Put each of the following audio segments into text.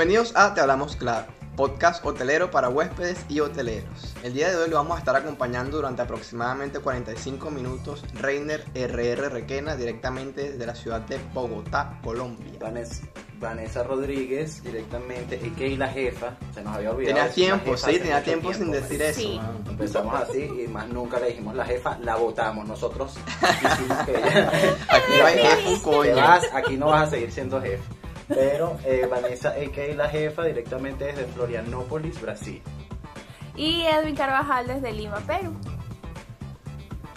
Bienvenidos a Te Hablamos Claro, podcast hotelero para huéspedes y hoteleros. El día de hoy lo vamos a estar acompañando durante aproximadamente 45 minutos Reiner RR Requena directamente desde la ciudad de Bogotá, Colombia. Vanessa, Vanessa Rodríguez, directamente, y que la jefa, se nos había olvidado. Tenía tiempo, jefa sí, tenía tiempo sin decir eso. Sí. Empezamos así y más nunca le dijimos la jefa, la votamos. Nosotros quisimos que ella, Aquí no hay Te coño. vas, aquí no vas a seguir siendo jefe. Pero eh, Vanessa, a.k.a. la jefa, directamente desde Florianópolis, Brasil. Y Edwin Carvajal desde Lima, Perú.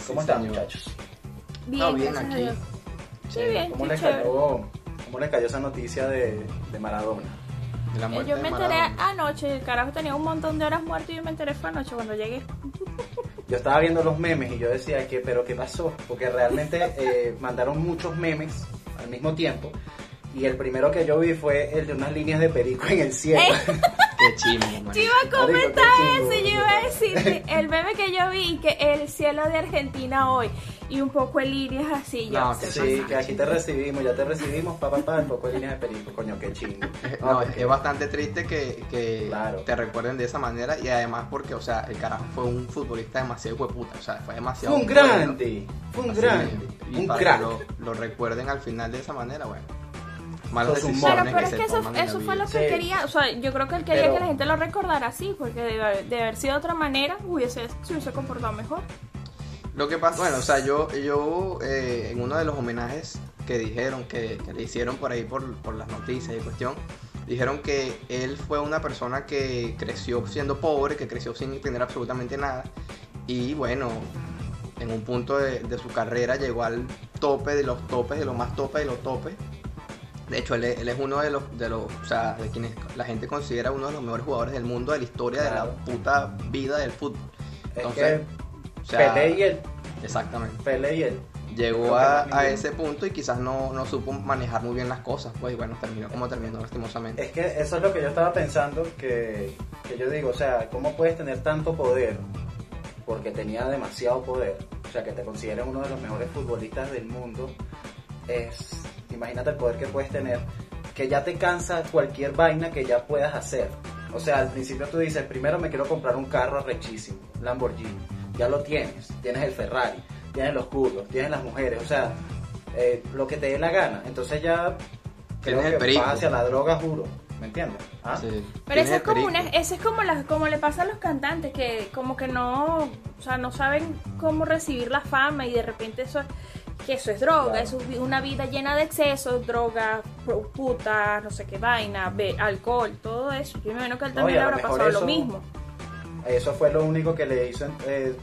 ¿Cómo Sí, están, señor. muchachos? Bien, No, bien aquí. Sí, bien, ¿Cómo les, cayó, ¿Cómo les cayó esa noticia de, de Maradona? La muerte Yo de me enteré anoche, el carajo tenía un montón de horas muerto y yo me enteré fue anoche cuando llegué. Yo estaba viendo los memes y yo decía que, pero ¿qué pasó? Porque realmente eh, mandaron muchos memes al mismo tiempo. Y el primero que yo vi fue el de unas líneas de perico en el cielo. Qué chimo, man. Yo iba a comentar qué eso, yo iba a decir el meme que yo vi, que el cielo de Argentina hoy y un poco de líneas así. No, sé Sí, que aquí te recibimos, ya te recibimos, papá, papá, un poco de líneas de perico, coño, qué chingo. Eh, No, No, es, bastante triste que, que Claro. te recuerden de esa manera y además porque, o sea, el carajo fue un futbolista demasiado hueputa, o sea, fue demasiado Fue un grande, fue un grande, un para crack. que lo, lo recuerden al final de esa manera, bueno. Malas decisiones Claro, pero es se que eso, toman en la eso fue lo que Sí. quería, o sea, yo creo que él quería Pero- que la gente lo recordara así, porque de, de haber sido de otra manera, hubiese, se hubiese comportado mejor. Lo que pasa, bueno, o sea, yo, yo eh, en uno de los homenajes que dijeron, que, que le hicieron por ahí por, por las noticias y cuestión, dijeron que él fue una persona que creció siendo pobre, que creció sin tener absolutamente nada, y bueno, en un punto de, de su carrera llegó al tope de los topes, de los más topes de los topes. De hecho, él es, él es uno de los, de los, o sea, de quienes la gente considera uno de los mejores jugadores del mundo, de la historia Claro. de la puta vida del fútbol. Es Entonces, o sea, Pelé y él, Exactamente Pelé y él. llegó a, a ese punto y quizás no, no supo manejar muy bien las cosas, pues y bueno, terminó como terminó lastimosamente. Es que eso es lo que yo estaba pensando, que, que yo digo, o sea, ¿cómo puedes tener tanto poder? Porque tenía demasiado poder. O sea, que te consideren uno de los mejores futbolistas del mundo. Es, imagínate el poder que puedes tener, que ya te cansa cualquier vaina que ya puedas hacer. O sea, al principio tú dices, primero me quiero comprar un carro rechísimo, Lamborghini. Ya lo tienes, tienes el Ferrari, tienes los curvos, tienes las mujeres, o sea, eh, lo que te dé la gana. Entonces ya creo que perico. vas hacia la droga, juro. ¿Me entiendes? ¿Ah? Sí. Pero eso es como una, eso es como las, como le pasa a los cantantes que como que no, o sea, no saben cómo recibir la fama y de repente eso que eso es droga, Claro. eso es una vida llena de excesos, droga, pu- puta, no sé qué vaina, be- alcohol, todo eso. Yo me imagino que él también lo habrá pasado lo eso- mismo. Eso fue lo único que le hizo eh,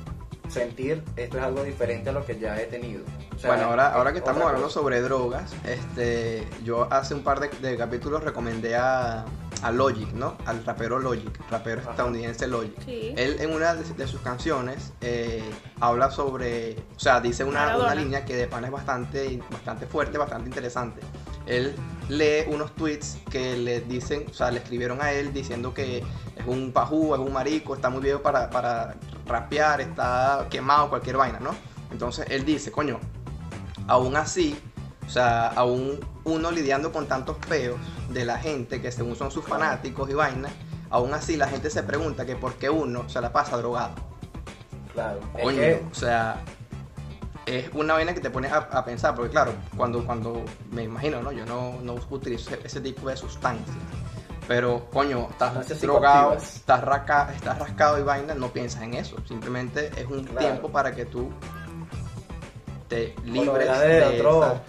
sentir esto es algo diferente a lo que ya he tenido. O sea, bueno, ahora, ahora que estamos hablando sobre drogas, este, yo hace un par de, de capítulos recomendé a, a Logic, ¿no? Al rapero Logic, rapero Ajá. estadounidense Logic. Sí. Él en una de, de sus canciones eh, habla sobre, o sea, dice una, una línea que de pan es bastante, bastante fuerte, bastante interesante. Él lee unos tweets que le dicen, o sea, le escribieron a él diciendo que es un pajú, es un marico, está muy viejo para, para rapear, está quemado, cualquier vaina, ¿no? Entonces él dice, coño, aún así, o sea, aún uno lidiando con tantos peos de la gente que según son sus fanáticos y vainas, aún así la gente se pregunta que por qué uno se la pasa drogado. Claro. Es Coño, que- o sea, es una vaina que te pones a, a pensar, porque claro, cuando, cuando me imagino, ¿no? Yo no, no utilizo ese, tipo de sustancias. Pero, coño, estás drogado, estás, raca- estás rascado y vaina, no piensas en eso. Simplemente es un Claro. tiempo para que tú te libres de, de otro,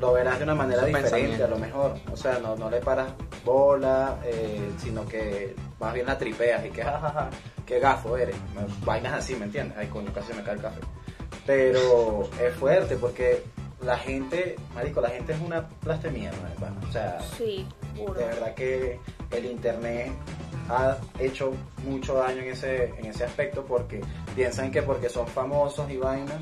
lo verás de una manera diferente a lo mejor. O sea, no, no le paras bola, eh, sino que más bien la tripeas y que jajaja, qué gafo eres. Vainas así, ¿me entiendes? Ay, coño, casi me cae el café. Pero es fuerte porque la gente, marico, la gente es una plaste mierda, hermano. O sea, Sí, puro. de verdad que el internet ha hecho mucho daño en ese, en ese aspecto porque piensan que porque son famosos y vainas,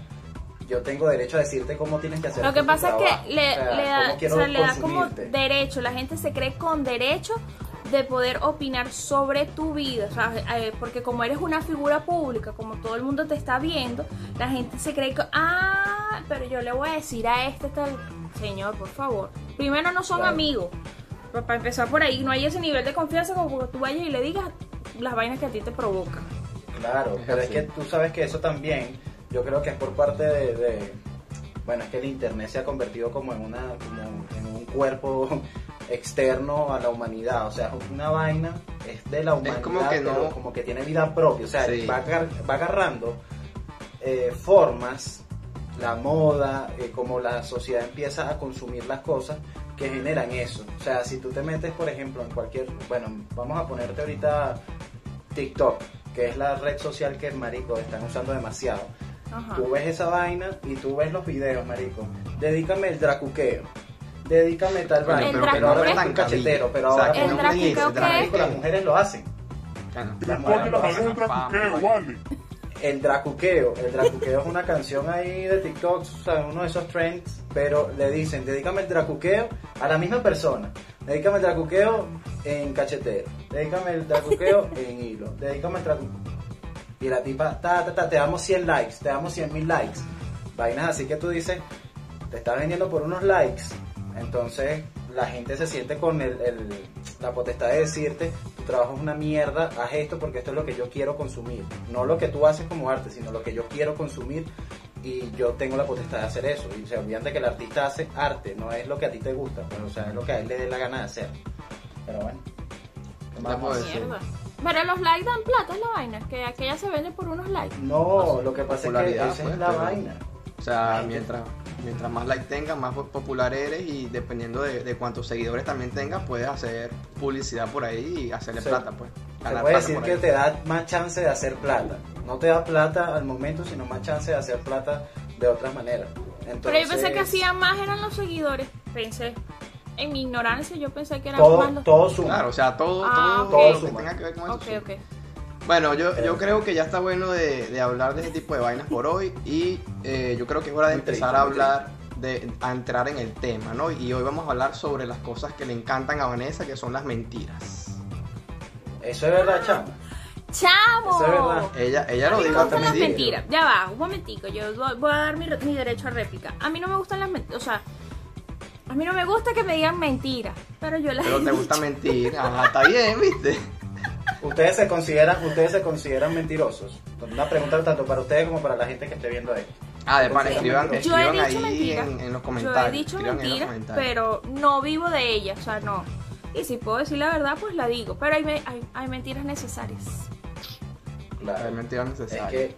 yo tengo derecho a decirte cómo tienes que hacer Lo que pasa es que le, O sea, le da, o sea, le da como derecho, la gente se cree con derecho de poder opinar sobre tu vida, o sea, eh, porque como eres una figura pública, como todo el mundo te está viendo, la gente se cree que, ah, pero yo le voy a decir a este tal señor, por favor. Primero no son Claro. amigos. Pero para empezar por ahí, no hay ese nivel de confianza como que tú vayas y le digas las vainas que a ti te provocan. Claro, pero es que tú sabes que eso también, yo creo que es por parte de, de- bueno, es que el internet se ha convertido como en una, como en un cuerpo externo a la humanidad, o sea, una vaina es de la humanidad, como que no- pero como que tiene vida propia, o sea, Sí. va, agar- va agarrando eh, formas, la moda, eh, como la sociedad empieza a consumir las cosas que generan eso. O sea, si tú te metes, por ejemplo, en cualquier, bueno, vamos a ponerte ahorita TikTok, que es la red social que, marico, están usando demasiado. Ajá. Tú ves esa vaina y tú ves los videos, marico. Dedícame el dracuqueo. Dedícame tal vaina. El pero ahora dracuqueo- es un cachetero, pero O sea, ahora que El no ¿qué? marico, las mujeres lo hacen. Claro. Las mujeres lo hacen. vale. El dracuqueo, el dracuqueo es una canción ahí de TikTok, o sea, uno de esos trends, pero le dicen, dedícame el dracuqueo a la misma persona. Dedícame el dracuqueo en cachetero, dedícame el dracuqueo en hilo, dedícame el dracuqueo. Y la tipa, ta, ta, ta, te damos 100 likes, te damos 100 mil likes. Vainas así que tú dices, te estás vendiendo por unos likes. Entonces la gente se siente con el, el- la potestad de decirte, tu trabajo es una mierda, haz esto porque esto es lo que yo quiero consumir. No lo que tú haces como arte, sino lo que yo quiero consumir y yo tengo la potestad de hacer eso. Y se olvidan de que el artista hace arte, no es lo que a ti te gusta, pero o sea, es lo que a él le dé la gana de hacer. Pero bueno. ¿qué más Pero los likes dan plata es la vaina, que aquella se vende por unos likes. No, lo que pasa es que esa pues, es la pero- vaina. O sea, mientras, mientras más like tengas, más popular eres y dependiendo de, de cuántos seguidores también tengas, puedes hacer publicidad por ahí y hacerle plata, pues. Ganar puede decir que ahí. te da más chance de hacer plata. No te da plata al momento, sino más chance de hacer plata de otras maneras. Entonces, Pero yo pensé que hacían más eran los seguidores. Pensé. En mi ignorancia yo pensé que eran todo, todo suma. Claro, o sea, todo, Ah, todo, ok. lo que suma. tenga que ver con eso. Ok, suma. ok. Bueno, yo, yo creo que ya está bueno de, de hablar de ese tipo de vainas por hoy y eh, yo creo que es hora de Muy triste, empezar a hablar, de, a entrar en el tema, ¿no? Y hoy vamos a hablar sobre las cosas que le encantan a Vanessa, que son las mentiras. Eso es verdad, chama. ¡Chamo! Eso es verdad. Ella, ella lo dijo gustan las mentiras. Ya va, un momentico. Yo voy voy a dar mi, mi derecho a réplica. A mí no me gustan las mentiras. O sea, a mí no me gusta que me digan mentiras. Pero yo las Pero he te dicho. gusta mentir. Ajá, está bien, ¿viste? Ustedes se consideran, ustedes se consideran mentirosos. Una pregunta tanto para ustedes como para la gente que esté viendo esto. Ah, de pan, Yo escriban, Yo he dicho ahí mentiras. en, en los Yo comentarios. he dicho mentiras, comentarios. pero no vivo de ellas. O sea, no. Y si puedo decir la verdad, pues la digo. Pero hay, me- hay, hay mentiras necesarias. Claro. Hay mentiras Es necesarias. que,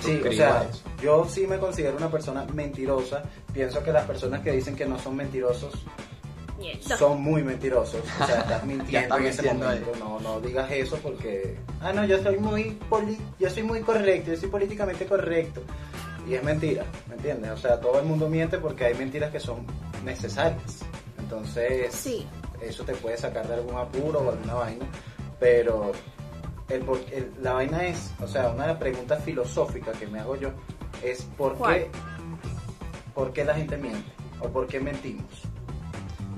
sí, o sea, yo sí me considero una persona mentirosa. Pienso que las personas que dicen que no son mentirosos Mierda. son muy mentirosos. O sea, estás mintiendo en ese momento. No, no digas eso porque, ah, no, yo soy muy poli- yo soy muy correcto, yo soy políticamente correcto. Y es mentira, ¿me entiendes? O sea, todo el mundo miente porque hay mentiras que son necesarias. Entonces, Sí. eso te puede sacar de algún apuro o alguna vaina, pero el por- el- la vaina es, o sea, una pregunta filosófica que me hago yo es ¿por ¿Cuál? qué, por qué la gente miente? ¿O por qué mentimos?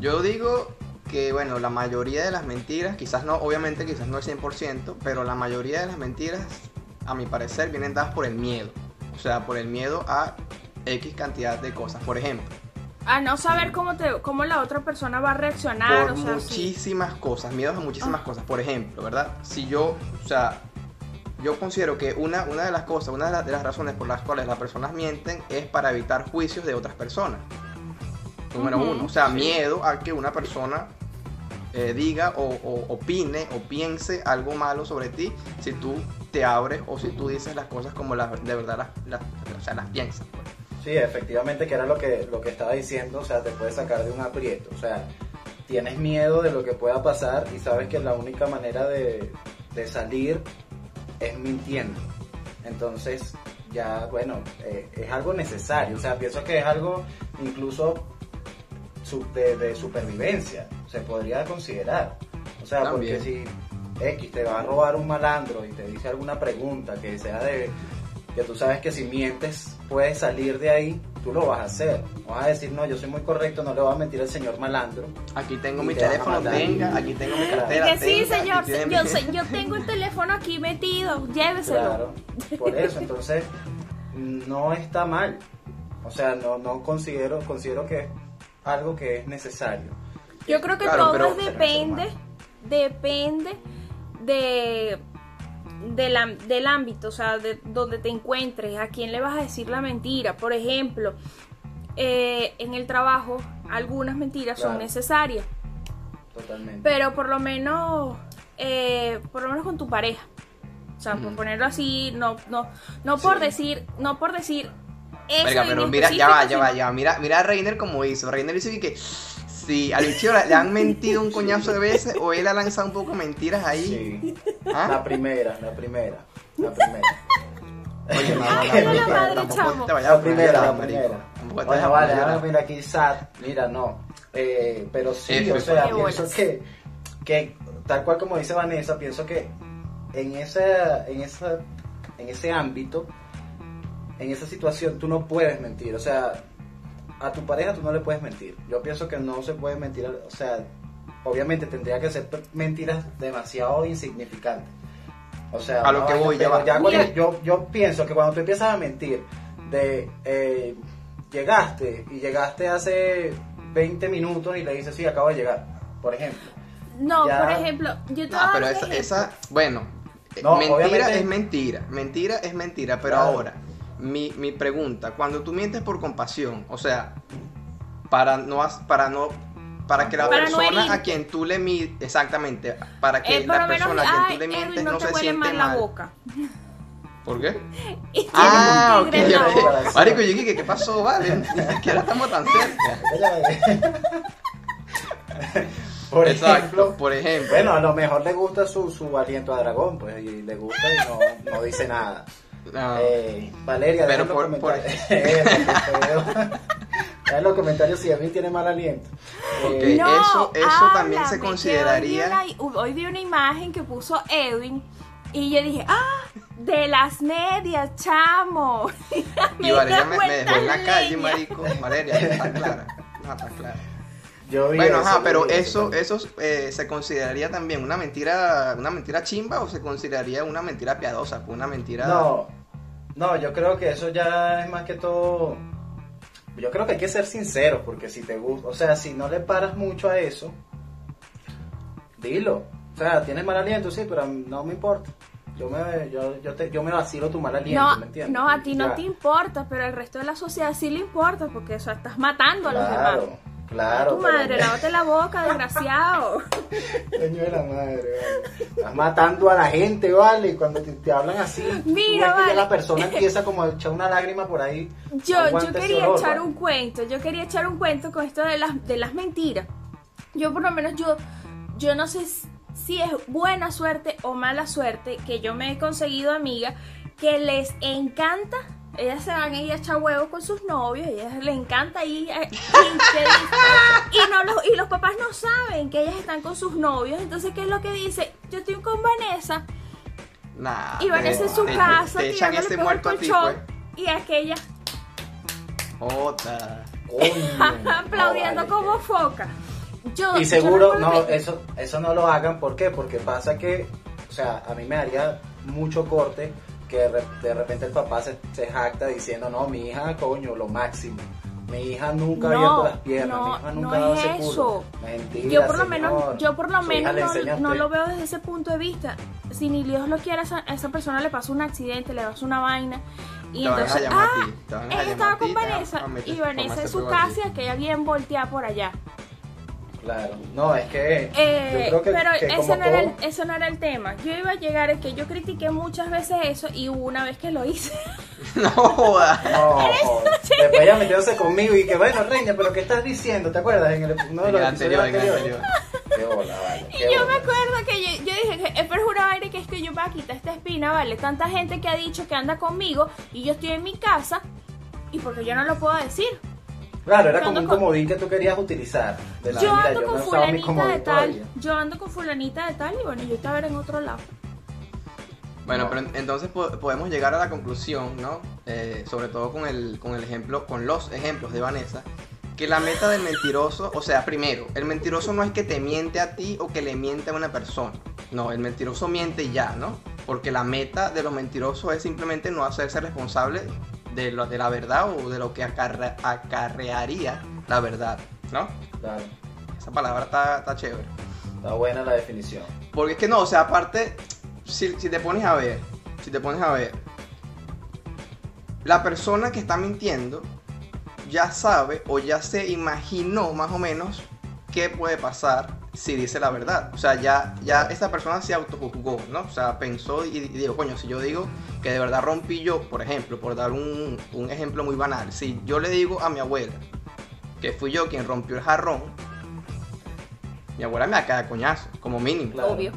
Yo digo que, bueno, la mayoría de las mentiras, quizás no, obviamente quizás no el 100%, pero la mayoría de las mentiras, a mi parecer, vienen dadas por el miedo. O sea, por el miedo a X cantidad de cosas. Por ejemplo, A no saber cómo, te, cómo la otra persona va a reaccionar. por o sea, sí. muchísimas cosas, miedos a muchísimas Ah. cosas. Por ejemplo, ¿verdad? Si yo, o sea, yo considero que una, una de las cosas, una de las, de las razones por las cuales las personas mienten es para evitar juicios de otras personas. Número Ujú, uno, o sea, sí. miedo a que una persona eh, diga o, o opine o piense algo malo sobre ti si tú te abres o si tú dices las cosas como las, de verdad las, las- o sea, las piensas. pues. Sí, efectivamente, que era lo que, lo que estaba diciendo, o sea, te puede sacar de un aprieto, o sea, tienes miedo de lo que pueda pasar y sabes que la única manera de, de salir es mintiendo. Entonces, ya, bueno, eh, es algo necesario, o sea, pienso que es algo incluso de, de supervivencia, se podría considerar. O sea, También. porque si X te va a robar un malandro y te dice alguna pregunta que sea de que tú sabes que si mientes puedes salir de ahí, tú lo vas a hacer. No vas a decir, no, yo soy muy correcto, no le voy a mentir al señor malandro. Aquí tengo Y mi te teléfono, tenga, aquí tengo mi Y cartera. que sí, tenga, señor, yo, mi- sé- yo tengo el teléfono aquí metido, lléveselo. Claro, por eso, entonces no está mal. O sea, no, no considero, considero que es algo que es necesario. Yo creo que Claro, todo depende, depende de, de la- del ámbito, o sea, de donde te encuentres, a quién le vas a decir la mentira. Por ejemplo, eh, en el trabajo, algunas mentiras son necesarias, Totalmente. pero por lo menos, eh, por lo menos con tu pareja. O sea, por ponerlo así, no, no, no por Sí. decir, no por decir eso Verga, pero mira, ya va, ya va, ya va. Mira, mira a Reiner como hizo. Reiner dice que si al bicho le han mentido un coñazo de veces o él ha lanzado un poco mentiras ahí. Sí. ¿Ah? La primera, la primera. La primera. Oye, no, no, no, la madre, tampoco chamo. te vayas La a primera, la primera. A vale, a ahora mira aquí sad. Mira, no. Eh, pero sí, F, o sea, pienso que, que tal cual como dice Vanessa, pienso que en esa, en esa, en ese ámbito, en esa situación, tú no puedes mentir. O sea, a tu pareja tú no le puedes mentir. Yo pienso que no se puede mentir. O sea, obviamente tendría que ser mentiras demasiado insignificantes. O sea, A lo que voy, ya cuando- Mira. yo, yo pienso que cuando tú empiezas a mentir de eh, llegaste y llegaste hace 20 minutos y le dices sí acabo de llegar por ejemplo No, Ya. por ejemplo, yo te No, voy a pero esa, ejemplo. esa, bueno, No, mentira obviamente- es mentira, mentira es mentira, pero Claro. ahora, mi, mi pregunta, cuando tú mientes por compasión, o sea, para no, has- para no, para que la Para persona a quien tú le mientes, exactamente, para que Eh, la menos, persona a quien tú le mientes no, se siente mal mal. la boca. ¿Por qué? Y Ah, ok, boca. Marico, yo dije, ¿qué pasó? Vale, ni siquiera estamos tan cerca. por Exacto, ejemplo por ejemplo. bueno a lo mejor le gusta su, su aliento a dragón pues y le gusta y no, no dice nada No. Eh, Valeria Pero los por- comentarios Eh. Deja en los comentarios si a mí tiene mal aliento Eh, Ok. eso- eso también se consideraría- Hoy vi, una, hoy vi una imagen que puso Edwin y yo dije, ¡ah! De las medias, chamo. Y Valeria me, me dejó en la calle, marico. Valeria, está clara. No, está clara. Yo vi Bueno, eso, ajá, pero vi eso, eso eh, se consideraría también una mentira, una mentira chimba o se consideraría una mentira piadosa, una mentira. No, no, yo creo que eso ya es más que todo. Yo creo que hay que ser sinceros, porque si te gusta, o sea, si no le paras mucho a eso, dilo. O sea, tienes mal aliento, sí, pero no me importa. Yo me, yo, yo, te, yo me vacilo tu mal aliento, No, ¿me entiendes? no, a ti no te importa, pero al resto de la sociedad sí le importa, porque eso estás matando a los demás. Claro, tu madre, lávate la boca, desgraciado. Coño de la madre, vale. Estás matando a la gente, vale. Cuando te, te hablan así, Mira, ves que vale. la persona empieza como a echar una lágrima por ahí. Yo, yo quería olor, echar vale. un cuento, yo quería echar un cuento con esto de las, de las mentiras. Yo por lo menos, yo, yo no sé si es buena suerte o mala suerte que yo me he conseguido amigas que les encanta, ellas se van a ir a echar huevos con sus novios, ellas les encanta ir a- y, que- y no los, y los papás no saben que ellas están con sus novios, entonces ¿qué es lo que dice? Yo estoy con Vanessa Nah, y Vanessa te- en su te- casa te echan tirándole ese muerto a ti, colchón pues. y aquella Jota. Aplaudiendo no, vale, como foca. Yo, Y seguro, no, que- eso, eso no lo hagan, ¿por qué? Porque pasa que, o sea, a mí me haría mucho corte que de, re- de repente el papá se, se jacta diciendo, no, mi hija, coño, lo máximo. Mi hija nunca ha No, abierto las piernas, no, mi hija nunca no ha dado es eso. Mentira, yo por lo menos, yo por lo menos no, lo veo desde ese punto de vista. Si ni Dios lo quiere, a esa, persona le pasa un accidente, le pasa una vaina. Y entonces, ah, llamar estaba con Vanessa y Vanessa en su casa y aquella bien volteada por allá. Claro, no, es que Eh, yo creo que, pero que ese, como no era el, ese no era el tema. Yo iba a llegar a que yo critiqué muchas veces eso y hubo una vez que lo hice. No. No, después ella metiéndose conmigo y que bueno, Reina, pero ¿qué estás diciendo? ¿Te acuerdas? En el, uno de En los el episodios anterior, en el anteriores. Qué bola, vale. Y qué yo me acuerdo que yo, yo dije que es pero es una vaina que es que yo para quitar esta espina, ¿vale? Tanta gente que ha dicho que anda conmigo y yo estoy en mi casa y porque yo no lo puedo decir. Claro, era Yo como un con- comodín que tú querías utilizar. De yo mira, ando no con fulanita comodín de tal, todavía. yo ando con fulanita de tal y bueno, yo estaba en otro lado. Bueno, No. pero en- entonces po- podemos llegar a la conclusión, ¿no? Eh, sobre todo con el, con el ejemplo, con los ejemplos de Vanessa, que la meta del mentiroso, o sea, primero, el mentiroso no es que te miente a ti o que le miente a una persona. No, el mentiroso miente ya, ¿no? Porque la meta de los mentirosos es simplemente no hacerse responsable de, lo, de la verdad o de lo que acarre- acarrearía la verdad, ¿no? Claro. Esa palabra está, está chévere. Está buena la definición. Porque es que no, o sea, aparte, si, si te pones a ver, si te pones a ver, la persona que está mintiendo ya sabe o ya se imaginó más o menos qué puede pasar si dice la verdad. O sea, ya, ya esa persona se autojuzgó, ¿no? O sea, pensó y, y dijo, coño, si yo digo que de verdad rompí yo, por ejemplo, por dar un, un ejemplo muy banal, si yo le digo a mi abuela que fui yo quien rompió el jarrón, mi abuela me va a caer a coñazo, como mínimo. Claro. Obvio.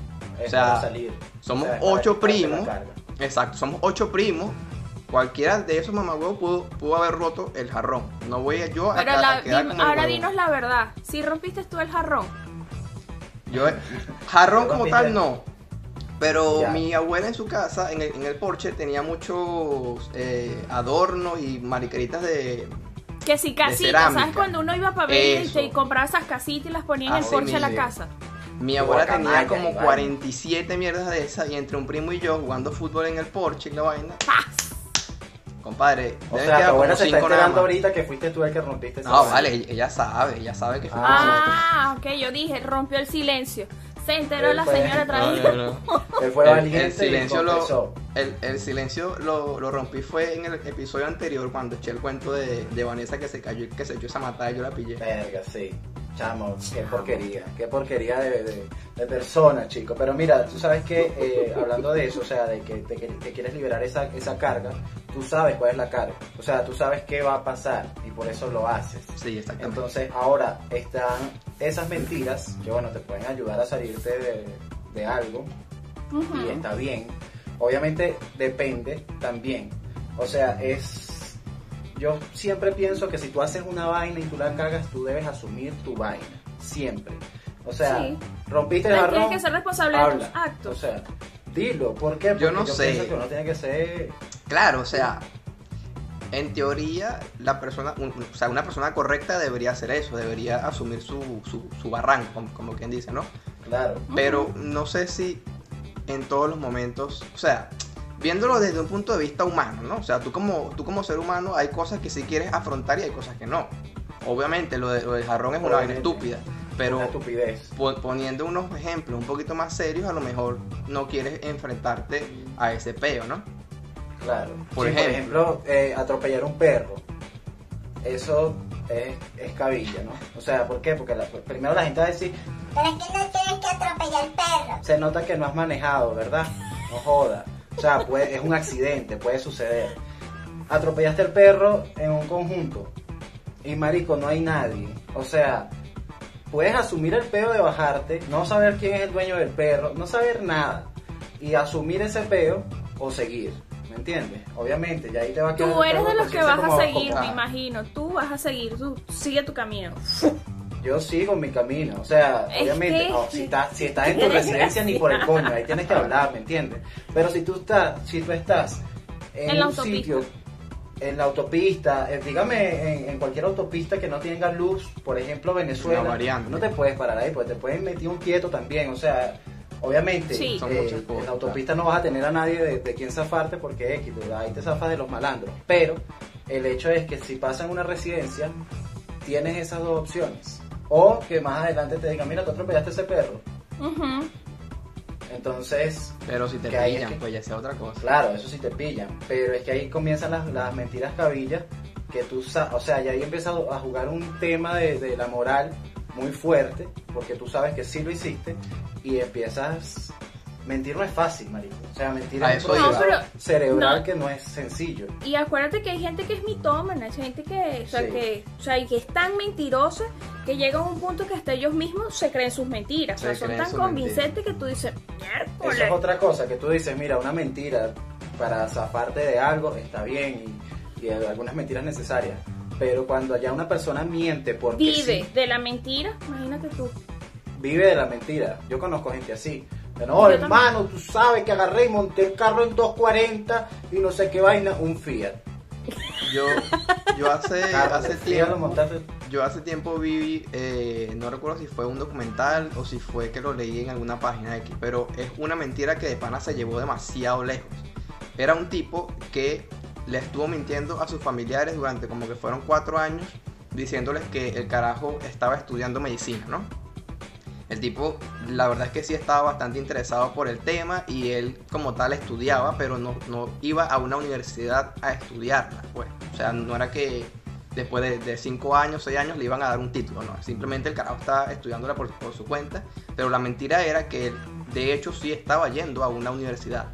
O sea, salir. somos O sea, ocho primos. Exacto, somos ocho primos. Cualquiera de esos mamagüevos pudo, pudo haber roto el jarrón. No voy a yo a, Pero la- a quedar dim- como el ahora dinos la verdad. Si rompiste tú el jarrón. Yo, jarrón Yo como tal el- no. Pero Ya. mi abuela en su casa, en el, en el porche, tenía muchos eh, adornos y mariqueritas de... Que si casitas. ¿sabes? Cuando uno iba para ver y Eso. te compraba esas casitas y las ponía en el Así porche de la casa. Mi abuela Guacamaya tenía como y vaina. 47 mierdas de esas y entre un primo y yo jugando fútbol en el porche y la vaina. ¡Paz! Compadre, O debe sea, quedar tu abuela como se está cinco nada enterando más. ahorita que fuiste tú el que rompiste esa No, vaina. vale, ella- ella sabe, ella sabe que fue nosotros. Ah, ok, yo dije, rompió el silencio. Se enteró Él la fue- señora otra vez. No, no, no. Él fue El- valiente el silencio y lo, confesó. el, el silencio lo, lo rompí fue en el episodio anterior cuando eché el cuento de, de Vanessa que se cayó y que se echó esa matada y yo la pillé. Verga, sí. Chamo, qué porquería, qué porquería de, de, de persona, chico. Pero mira, tú sabes que, eh, hablando de eso, o sea, de que te, quieres liberar esa, esa carga, tú sabes cuál es la carga. O sea, tú sabes qué va a pasar y por eso lo haces. Sí, exactamente. Entonces, ahora están esas mentiras que, bueno, te pueden ayudar a salirte de, de algo y está bien. Obviamente depende también. O sea, es... Yo siempre pienso que si tú haces una vaina y tú la cagas, tú debes asumir tu vaina. Siempre. O sea, Sí. rompiste el Pero jarrón. tienes que ser responsable de habla. tus actos. O sea, dilo. ¿Por qué? Porque Yo no sé. pienso que uno tiene que ser... Claro, o sea, en teoría, la persona, un- o sea, una persona correcta debería hacer eso, debería asumir su, su, su barranco, como, como quien dice, ¿no? Claro. Pero no sé si en todos los momentos, o sea, viéndolo desde un punto de vista humano, ¿no? O sea, tú como, tú como ser humano hay cosas que sí quieres afrontar y hay cosas que no. Obviamente lo, de- lo del jarrón es una vaina estúpida, pero Una estupidez. po- poniendo unos ejemplos un poquito más serios, a lo mejor no quieres enfrentarte a ese peo, ¿no? Claro. Por Sí, ejemplo. eh, atropellar un perro. Eso es, es cabilla, ¿no? O sea, ¿por qué? Porque la- primero la gente va a decir, Pero es que no tienes que atropellar perro. se nota que no has manejado, ¿verdad? No joda. O sea, puede- es un accidente, puede suceder. Atropellaste al perro en un conjunto y marico, no hay nadie. O sea, puedes asumir el peo de bajarte, no saber quién es el dueño del perro, no saber nada y asumir ese peo o seguir. ¿Me entiendes? Obviamente, ya ahí te va a quedar Tú eres de los que vas a seguir, me imagino. Tú vas a seguir, tú sigue tu camino. Yo sigo mi camino, o sea, Es obviamente, que- no, si, estás, si estás en tu residencia ni por el coño, ahí tienes que hablar, ¿me entiendes? Pero si tú estás, si tú estás en, un autopista. sitio, en la autopista, eh, dígame en, en cualquier autopista que no tenga luz, por ejemplo Venezuela, no te puedes parar ahí, porque te pueden meter un quieto también, o sea, obviamente, Sí. Son eh, muchas cosas, en la autopista no vas a tener a nadie de, de quien zafarte porque X, ahí te zafas de los malandros, pero el hecho es que si pasa en una residencia, tienes esas dos opciones. O que más adelante te digan, mira, tú atropellaste a ese perro. Ujú. Entonces, Pero si te Que ahí es pillan, que- pues ya sea otra cosa. claro, eso sí te pillan. Pero es que ahí comienzan las, las mentiras cabillas que tú o sea, ya ahí empieza a jugar un tema de, de la moral muy fuerte, porque tú sabes que sí lo hiciste y empiezas... Mentir no es fácil, marico. O sea, mentir A es un No, cerebral no. que no es sencillo. Y acuérdate que hay gente que es mitómana, hay gente que, o sea, Sí. que, o sea, y que es tan mentirosa que llega a un punto que hasta ellos mismos se creen sus mentiras. O sea, Se son tan convincentes que tú dices, Eso miércoles. es otra cosa, que tú dices, mira, una mentira para zafarte de algo está bien y, y algunas mentiras necesarias. Pero cuando ya una persona miente porque Vive sí, de la mentira, imagínate tú. vive de la mentira. Yo conozco gente así. De, no, Yo hermano, tú sabes que agarré y monté el carro en 240 y no sé qué vaina, un Fiat. Yo, yo hace, Claro, lo tiempo, yo hace tiempo vi, eh, no recuerdo si fue un documental o si fue que lo leí en alguna página X, pero es una mentira que de pana se llevó demasiado lejos. Era un tipo que le estuvo mintiendo a sus familiares durante como que fueron cuatro años diciéndoles que el carajo estaba estudiando medicina, ¿no? El tipo, la verdad es que sí estaba bastante interesado por el tema y él como tal estudiaba, pero no, no iba a una universidad a estudiarla, pues. O sea, no era que después de, cinco años, seis años le iban a dar un título, no. Simplemente el carajo estaba estudiándola por, por su cuenta, pero la mentira era que él, de hecho, sí estaba yendo a una universidad.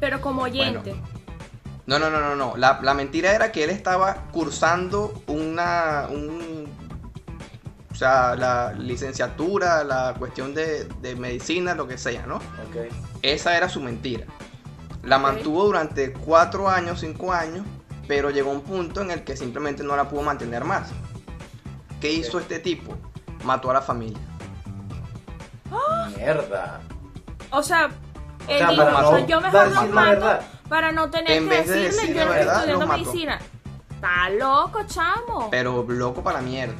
Pero como oyente. Bueno. No, no, no, no, no. La, la mentira era que él estaba cursando una, un, o sea, la licenciatura, la cuestión de, de medicina, lo que sea, ¿no? Ok. Esa era su mentira. La mantuvo durante cuatro años, cinco años, pero llegó un punto en el que simplemente no la pudo mantener más. ¿Qué hizo este tipo? Mató a la familia. Mierda. O sea, él sea, dijo, para o sea, no yo mejor los mato verdad. para no tener En que vez de decirle decir yo la no estoy verdad, estudiando medicina. Está loco, chamo. Pero loco para la mierda.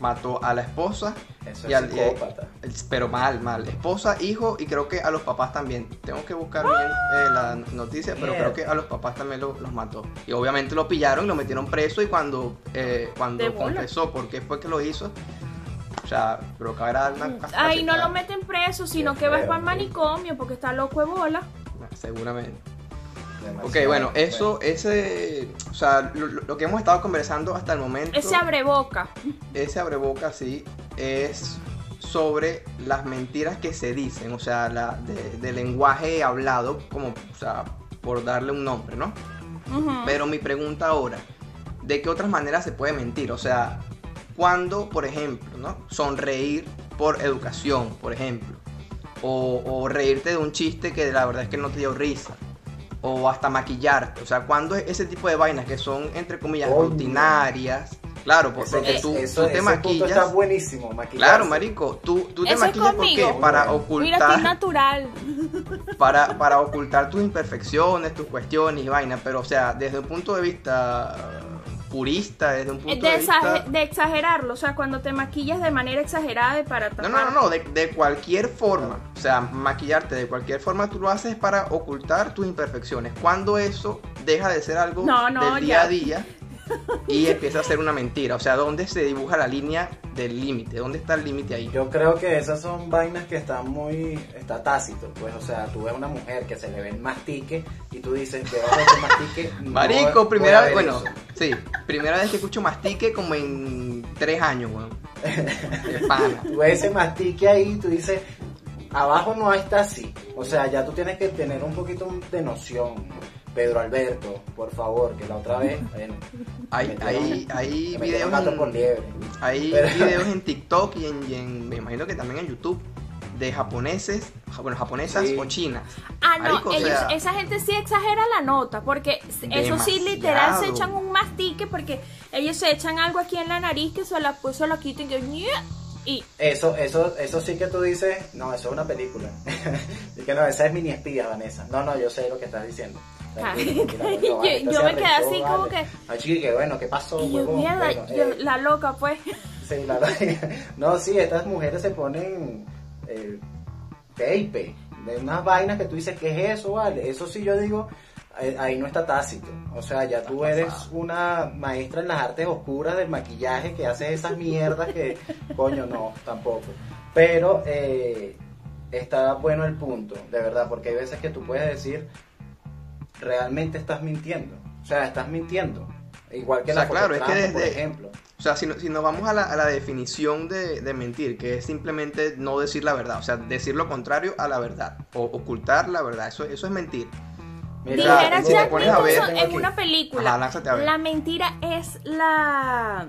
Mató a la esposa. Eso y es al- y- psicópata. Pero mal, mal. Esposa, hijo y creo que a los papás también. Tengo que buscar bien eh, la noticia, pero creo que a los papás también lo- los mató. Y obviamente lo pillaron, lo metieron preso y cuando, eh, cuando confesó por qué fue que lo hizo, o sea, que era una Ahí no lo meten preso, sino Qué que feo, para el manicomio porque está loco de bola. Seguramente. Demasiado. Ok, bueno, eso, ese, o sea, lo, lo que hemos estado conversando hasta el momento. Ese abre boca. ese abreboca sí es sobre las mentiras que se dicen, o sea, la de, de lenguaje hablado, como, o sea, por darle un nombre, ¿no? Pero mi pregunta ahora, ¿de qué otras maneras se puede mentir? O sea, cuando, por ejemplo, ¿no? Sonreír por educación, por ejemplo, o, o reírte de un chiste que la verdad es que no te dio risa. O hasta maquillarte. O sea, cuando ese tipo de vainas que son, entre comillas, rutinarias. Claro, porque tú, eso- tú te ese punto maquillas. está buenísimo, maquillarse. Claro, marico, tú, tú te Eso maquillas ¿por qué? Para Mira, Mira, ocultar, natural. para, para ocultar tus imperfecciones, tus cuestiones y vainas, pero o sea, desde un punto de vista purista, desde un punto De, vista... de exagerarlo, o sea, cuando te maquillas de manera exagerada para No, no, no, no, de, de cualquier forma, o sea, maquillarte de cualquier forma tú lo haces para ocultar tus imperfecciones. Cuando eso deja de ser algo No, no, del día ya. a día y empieza a ser una mentira, o sea, ¿dónde se dibuja la línea del límite? ¿Dónde está el límite ahí? Yo creo que esas son vainas que están muy... Está tácito, pues, o sea, tú ves una mujer que se le ve el mastique y tú dices, debajo de ese mastique... no Marico, primera vez, bueno, eso". sí, primera vez que escucho mastique como en tres años, weón. Pana. Tú ves ese mastique ahí y tú dices, abajo no está así. O sea, ya tú tienes que tener un poquito de noción. Pedro Alberto, por favor, que la otra vez... bueno, Hay, videos gato en, por liebre. hay Pero- videos en TikTok y en, y en- me imagino que también en YouTube de japoneses, ja- bueno, japonesas Sí. o chinas. Ah, no, Marico, o ellos, sea- esa gente sí exagera la nota, porque eso sí literal se Demasiado. echan un mastique, porque ellos se echan algo aquí en la nariz que se la, pues, quiten que, ¡ñe! y Eso, eso, eso sí que tú dices, no, eso es una película. y que no, esa es mini espía, Vanessa. No, no, yo sé lo que estás diciendo. Ay, yo- vale, me quedé así como que- Ay, chiqui, que bueno, ¿qué pasó, y yo, huevón? mierda, Bueno, yo- eh, la loca pues. Sí, la No, sí, estas mujeres se ponen eh, tape, de unas vainas que tú dices, ¿qué es eso, vale? Eso sí yo digo, eh, ahí no está tácito. O sea, ya tú eres una maestra en las artes oscuras del maquillaje que haces esas mierdas que, coño, no, tampoco. Pero eh, está bueno el punto, de verdad, porque hay veces que tú puedes decir, realmente estás mintiendo. O sea, estás mintiendo. Igual que O sea, la claro, es que fototrampa, por desde- ejemplo. O sea, si, no- si nos vamos a la, a la definición de, de mentir, que es simplemente no decir la verdad, o sea, decir lo contrario a la verdad, o ocultar la verdad, eso, eso es mentir. Mira, Dijera si te Jack pones a ver- Nicholson en aquí. una película. Ajá, lánzate a ver. La mentira es la.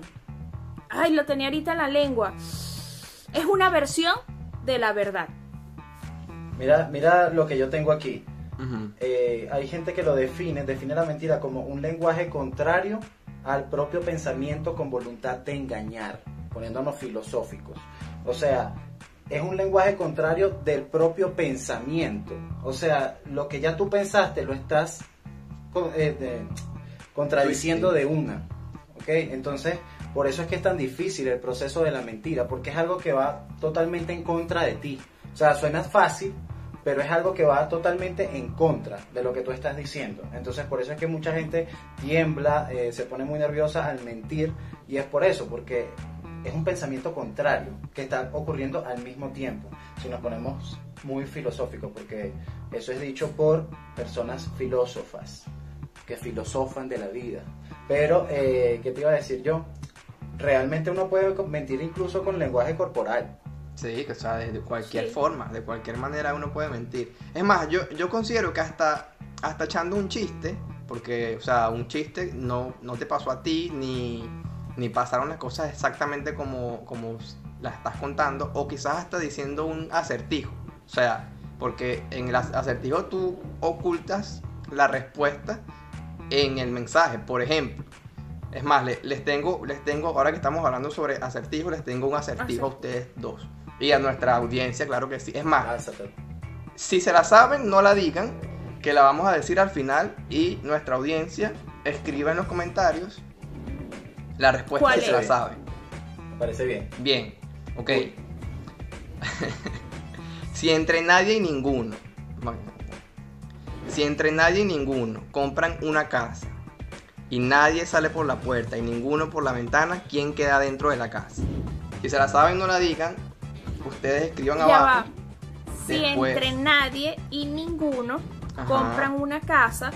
Ay, lo tenía ahorita en la lengua. Es una versión de la verdad. Mira, mira lo que yo tengo aquí. Eh, hay gente que lo define, define la mentira como un lenguaje contrario al propio pensamiento con voluntad de engañar, poniéndonos filosóficos. O sea, es un lenguaje contrario del propio pensamiento. O sea, lo que ya tú pensaste lo estás con- eh, de- contradiciendo de una. ¿Ok? Entonces, por eso es que es tan difícil el proceso de la mentira, porque es algo que va totalmente en contra de ti. O sea, suena fácil, pero es algo que va totalmente en contra de lo que tú estás diciendo. Entonces, por eso es que mucha gente tiembla, eh, se pone muy nerviosa al mentir, Y es por eso, porque es un pensamiento contrario que está ocurriendo al mismo tiempo. Si nos ponemos muy filosóficos, porque eso es dicho por personas filósofas que filosofan de la vida. Pero, eh, ¿qué te iba a decir yo? Realmente uno puede mentir incluso con lenguaje corporal. Sí, que, o sea, de cualquier Sí. forma, de cualquier manera uno puede mentir. Es más, yo, yo considero que hasta, hasta echando un chiste, porque, o sea, un chiste no, no te pasó a ti, ni, ni pasaron las cosas exactamente como, como las estás contando, o quizás hasta diciendo un acertijo. O sea, porque en el ac- acertijo tú ocultas la respuesta en el mensaje. Por ejemplo, es más, le- les tengo, les tengo, ahora que estamos hablando sobre acertijos, les tengo un acertijo a ustedes dos. Y a nuestra audiencia, claro que sí. Es más, Lánzate. si se la saben, no la digan, que la vamos a decir al final y nuestra audiencia escriba en los comentarios la respuesta ¿Cuál si se la sabe. Me parece bien. Bien, ok. Si entre nadie y ninguno, si entre nadie y ninguno compran una casa y nadie sale por la puerta y ninguno por la ventana, ¿quién queda dentro de la casa? Si se la saben, no la digan. Ustedes escriban Ya va. abajo. Si Después. entre nadie y ninguno Ajá. compran una casa,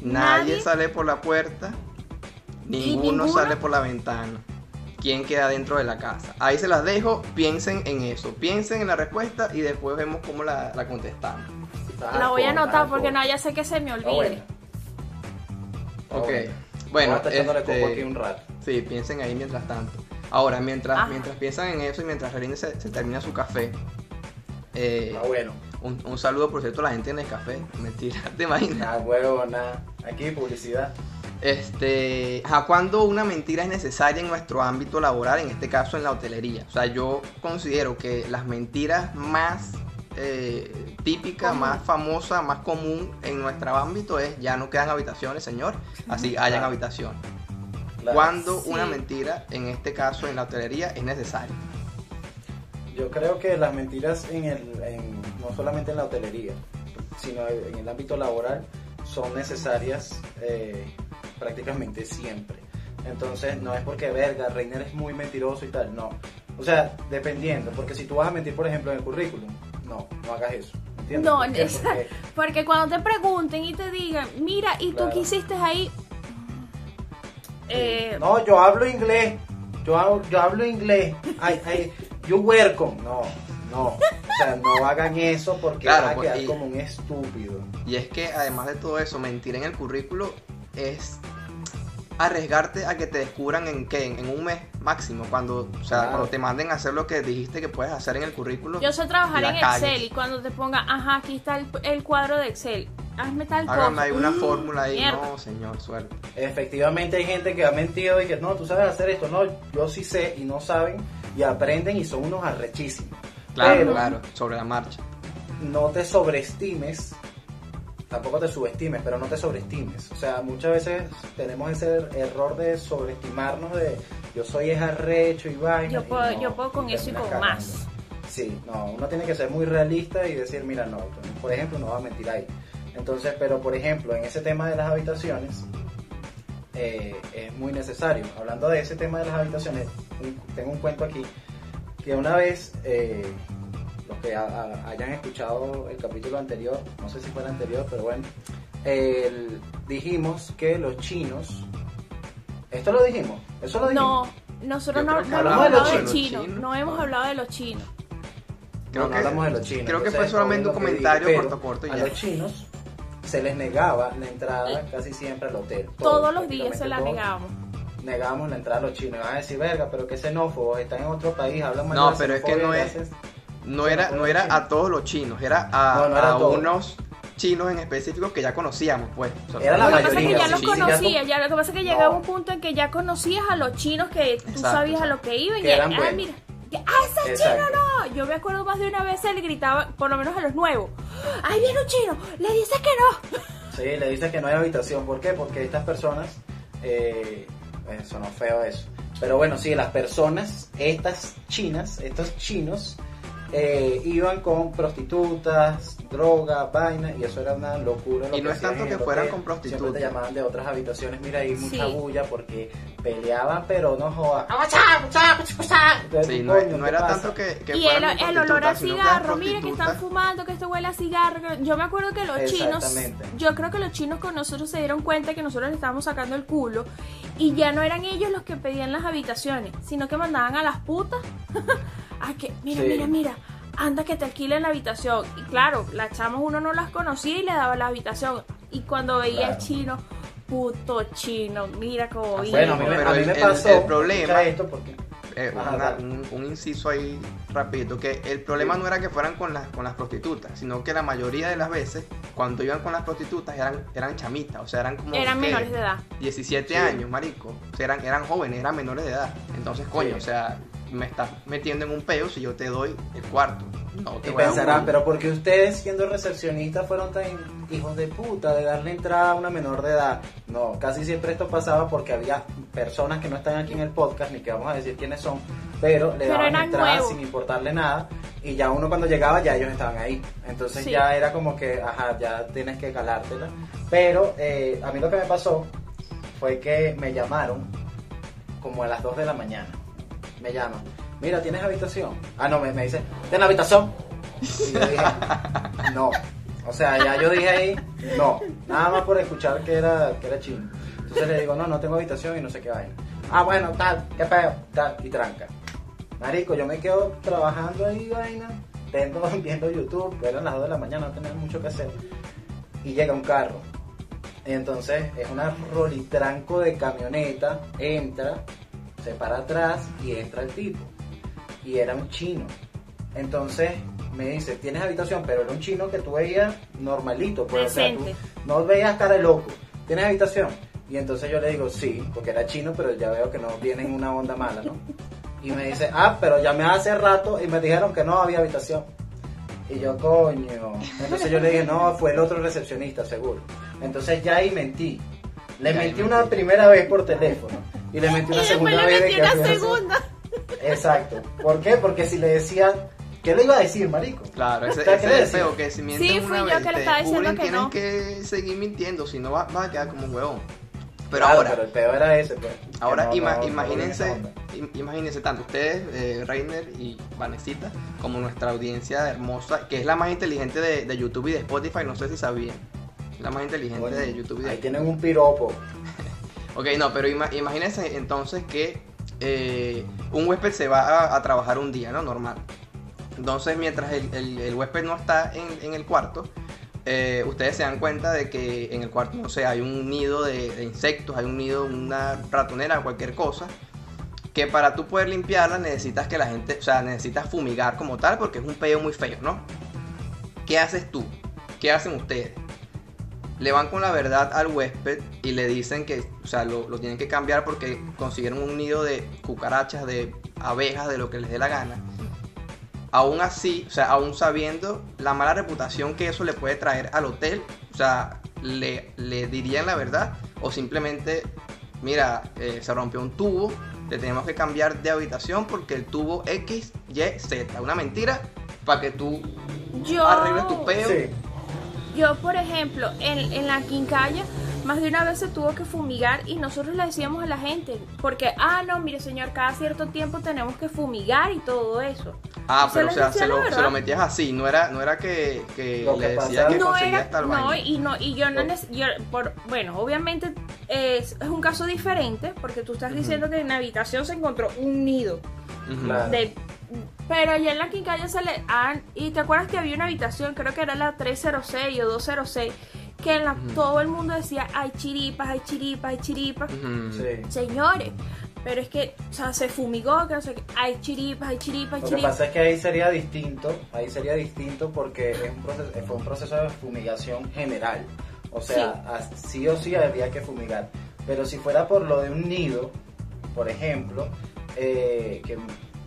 Nadie, Nadie. sale por la puerta, ninguno, ninguno? sale por la ventana. ¿Quién queda dentro de la casa? Ahí se las dejo, piensen en eso, piensen en la respuesta y después vemos cómo la, la contestamos. La voy a anotar porque no hardcore. vaya a ser que se me Está olvide. bueno. Ok, bueno. bueno, echándole este, aquí un rato. sí, piensen ahí mientras tanto. Ahora, mientras, Ajá. mientras piensan en eso y mientras Reline se, se termina su café, eh, Está bueno. un, un saludo por cierto a la gente en el café, mentira, te imaginas. Nada huevo, nada. Aquí publicidad. Este, ajá, cuando una mentira es necesaria en nuestro ámbito laboral, en este caso en la hotelería. O sea, yo considero que las mentiras más eh, típicas, Común. más famosas, más común en nuestro ámbito es ya no quedan habitaciones, señor, así hayan habitaciones. Claro. Cuando Sí. una mentira, en este caso en la hotelería, es necesaria. Yo creo que las mentiras en el, en- no solamente en la hotelería, sino en el ámbito laboral, son necesarias eh, prácticamente siempre. Entonces, no es porque, verga, Reiner es muy mentiroso y tal, no. O sea, dependiendo, porque si tú vas a mentir, por ejemplo, en el currículum, no, no hagas eso. ¿entiendes? No, ¿Por Porque- cuando te pregunten y te digan, mira, ¿y tú qué hiciste ahí? Eh, No, yo hablo inglés. Yo hablo, yo hablo inglés. Ay, ay, you welcome. No, no. O sea, no hagan eso porque Claro, vas a pues, quedar y- como un estúpido. Y es que además de todo eso, mentir en el currículo es arriesgarte a que te descubran en qué, en un mes máximo, cuando, o sea, Claro. cuando te manden a hacer lo que dijiste que puedes hacer en el currículo. yo sé trabajar en cagues. Excel y cuando te ponga, ajá, aquí está el, el cuadro de Excel, hazme tal Hágame cosa. ahí una Mm, fórmula ahí, mierda. no, señor, suerte. Efectivamente hay gente que ha mentido y que no, tú sabes hacer esto. No, yo sí sé y no saben y aprenden y son unos arrechísimos. Claro, Pero claro, sobre la marcha. no te sobreestimes, tampoco te subestimes, pero no te sobreestimes. O sea, muchas veces tenemos ese er- error de sobreestimarnos de yo soy es arrecho y vaina. Yo y puedo- no, yo puedo con eso y con cagando. más. Sí, no, uno tiene que ser muy realista y decir, mira, no, por ejemplo, no va a mentir ahí. Entonces, pero por ejemplo, en ese tema de las habitaciones, eh, es muy necesario. Hablando de ese tema de las habitaciones, tengo un cuento aquí, que una vez, eh, los que ha- ha- hayan escuchado el capítulo anterior, no sé si fue el anterior, pero bueno, el- dijimos que los chinos, esto lo dijimos, eso lo dijimos. No, nosotros no, no hemos hablamos de hablado los de chinos. no hemos no. hablado de los chinos. Creo no, no que- hablamos de los chinos. creo que entonces, fue solamente un dije, comentario corto, corto y A ya. los chinos se les negaba la entrada casi siempre al hotel. Todos los días se la negábamos. todos Negábamos la entrada a los chinos. Van a decir, verga, pero que xenófobos, están en otro país, hablan No, pero es que no es- No era, no era a todos los chinos, era a, No, no era a todos. unos chinos en específico que ya conocíamos, pues. O sea, Era la Lo que pasa es que mayoría, ya los sí, conocías, ya lo que pasa es que No. llegaba un punto en que ya conocías a los chinos que tú Exacto, sabías a lo que iban y eran ah, buenos. mira, ah, ese Exacto. chino no. Yo me acuerdo más de una vez él gritaba, por lo menos a los nuevos, ahí viene un chino, le dices que no. Sí, le dices que no hay habitación. ¿Por qué? Porque estas personas. Eh, eh, sonó feo eso. Pero bueno, sí, las personas, estas chinas, estos chinos, eh, iban con prostitutas, droga, vaina, y eso era una locura. lo Y no es tanto que fueran con prostitutas. Siempre te llamaban de otras habitaciones, mira, hay mucha Sí. bulla porque peleaban, pero no jodas. Sí, no, no era tanto que, que y el, olor a cigarro, mira que están fumando, que esto huele a cigarro. Yo me acuerdo que los chinos, yo creo que los chinos con nosotros se dieron cuenta que nosotros le estábamos sacando el culo y ya no eran ellos los que pedían las habitaciones, sino que mandaban a las putas a que, mira, Sí. mira, mira, anda que te alquilen la habitación. Y claro, las chamas uno no las conocía y le daba la habitación. Y cuando veía Claro. el chino, puto chino, mira cómo Ah, vive. Bueno, a mí, me- Pero a mí el- me pasó. el problema- esto porque Eh, una- un, un inciso ahí rapidito, que el problema no era que fueran con las, con las prostitutas, sino que la mayoría de las veces, cuando iban con las prostitutas, eran, eran chamitas, o sea, eran como Eran ¿qué? menores de edad. 17 Sí. años, marico. O sea, eran, eran jóvenes, eran menores de edad. Entonces, coño, Sí. o sea, me estás metiendo en un peo si yo te doy el cuarto. No te Y voy pensarán, pero porque ustedes siendo recepcionistas fueron tan hijos de puta de darle entrada a una menor de edad. No, casi siempre esto pasaba porque había personas que no están aquí en el podcast, ni que vamos a decir quiénes son, pero le Pero daban entrada sin importarle nada. Y ya uno cuando llegaba, ya ellos estaban ahí. Entonces Sí. ya era como que, ajá, ya tienes que calártela. Pero eh, a mí lo que me pasó fue que me llamaron como a las 2 de la mañana. Me llaman. Mira, ¿tienes habitación? Ah, no, me, me dice, ¿tienes habitación? Y yo dije, no. O sea, ya yo dije ahí, no. Nada más por escuchar que era, que era chino. Entonces le digo, no, no tengo habitación y no sé qué vaina. Ah, bueno, tal, qué pedo, tal, y tranca. Marico, yo me quedo trabajando ahí, vaina, tengo viendo YouTube, eran las 2 de la mañana, no tenía mucho que hacer. Y llega un carro. Y entonces es una rolitranco de camioneta, entra, se para atrás y entra el tipo. Y era un chino. Entonces me dice, ¿tienes habitación? Pero era un chino que tú veías normalito. Pues, o sea, tú no veías cara de loco. ¿Tienes habitación? Y entonces yo le digo, sí, porque era chino, pero ya veo que no viene en una onda mala, ¿no? Y me dice, ah, pero llamé hace rato y me dijeron que no había habitación. Y yo, coño. Entonces yo le dije, no, fue el otro recepcionista, seguro. Entonces ya ahí mentí. Le mentí una primera vez por teléfono. Y le mentí Y una segunda le vez metí que una segunda. Exacto. ¿Por qué? Porque si le decían, ¿qué le iba a decir, marico? Claro, ese, ese ¿qué es feo, que si mienten Sí, una fui yo vez que le te estaba diciendo que tienen no. que seguir mintiendo, si no vas va a quedar como un huevón. Pero Claro, ahora, Pero el peor era ese, pues. Ahora no- ima- no- no imagínense, imagínense tanto ustedes, eh, Reiner y Vanesita, como nuestra audiencia hermosa, que es la más inteligente de, de YouTube y de Spotify, no sé si sabían. La más inteligente de YouTube y de Ahí tienen un piropo. Ok, no, pero ima- imagínense entonces que eh, un huésped se va a, trabajar un día, ¿no? Normal. Entonces, mientras el, el- el huésped no está en, en el cuarto, eh, ustedes se dan cuenta de que en el cuarto, no sé, hay un nido de, de insectos, hay un nido, una ratonera, cualquier cosa, que para tú poder limpiarla necesitas que la gente, o sea, necesitas fumigar como tal, porque es un peo muy feo, ¿no? ¿Qué haces tú? ¿Qué hacen ustedes? Le van con la verdad al huésped y le dicen que, o sea, lo, lo tienen que cambiar porque consiguieron un nido de cucarachas, de abejas, de lo que les dé la gana. Aún así, o sea, aún sabiendo la mala reputación que eso le puede traer al hotel, o sea, le, le dirían la verdad o simplemente, mira, eh, se rompió un tubo, te tenemos que cambiar de habitación porque el tubo X, Y, Z, una mentira para que tú Yo, arregles tu peo. Sí. Yo, por ejemplo, en, en la quincalla, más de una vez se tuvo que fumigar y nosotros le decíamos a la gente, porque, ah, no, mire señor, cada cierto tiempo tenemos que fumigar y todo eso. Ah, pero o sea, se lo, se lo metías así, no era, no era que, que Lo le que decía que no conseguías era, tal no, vaina. y no, y yo no No. neces- yo, por, bueno, obviamente es, es un caso diferente, porque tú estás diciendo que en la habitación se encontró un nido. Ujú. Claro. de- pero allá en la quincalla se le ah, y te acuerdas que había una habitación, creo que era la 306 o 206, que en la, todo el mundo decía, hay chiripas, hay chiripas, hay chiripas. Sí. Señores, pero es que, o sea, se fumigó, que no sé qué, hay chiripas, hay chiripas, hay Lo que chiripas. pasa es que ahí sería distinto, ahí sería distinto porque es un proceso, fue un proceso de fumigación general. O sea, a- sí o sí había que fumigar. Pero si fuera por lo de un nido, por ejemplo, eh, que,